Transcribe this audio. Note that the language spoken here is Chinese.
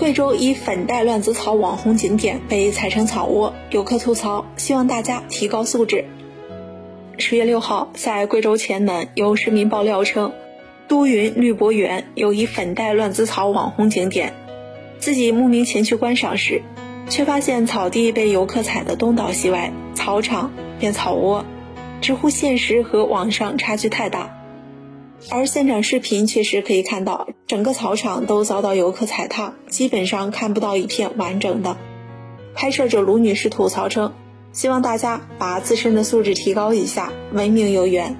贵州以粉黛乱子草网红景点被踩成草窝，游客吐槽，希望大家提高素质。十月六号，在贵州黔南，有市民爆料称，都匀绿博园有一粉黛乱子草网红景点，自己慕名前去观赏时，却发现草地被游客踩得东倒西歪，草场变草窝，直呼现实和网上差距太大。而现场视频确实可以看到，整个草场都遭到游客踩踏，基本上看不到一片完整的。拍摄者卢女士吐槽称。希望大家把自身的素质提高一下，文明游园。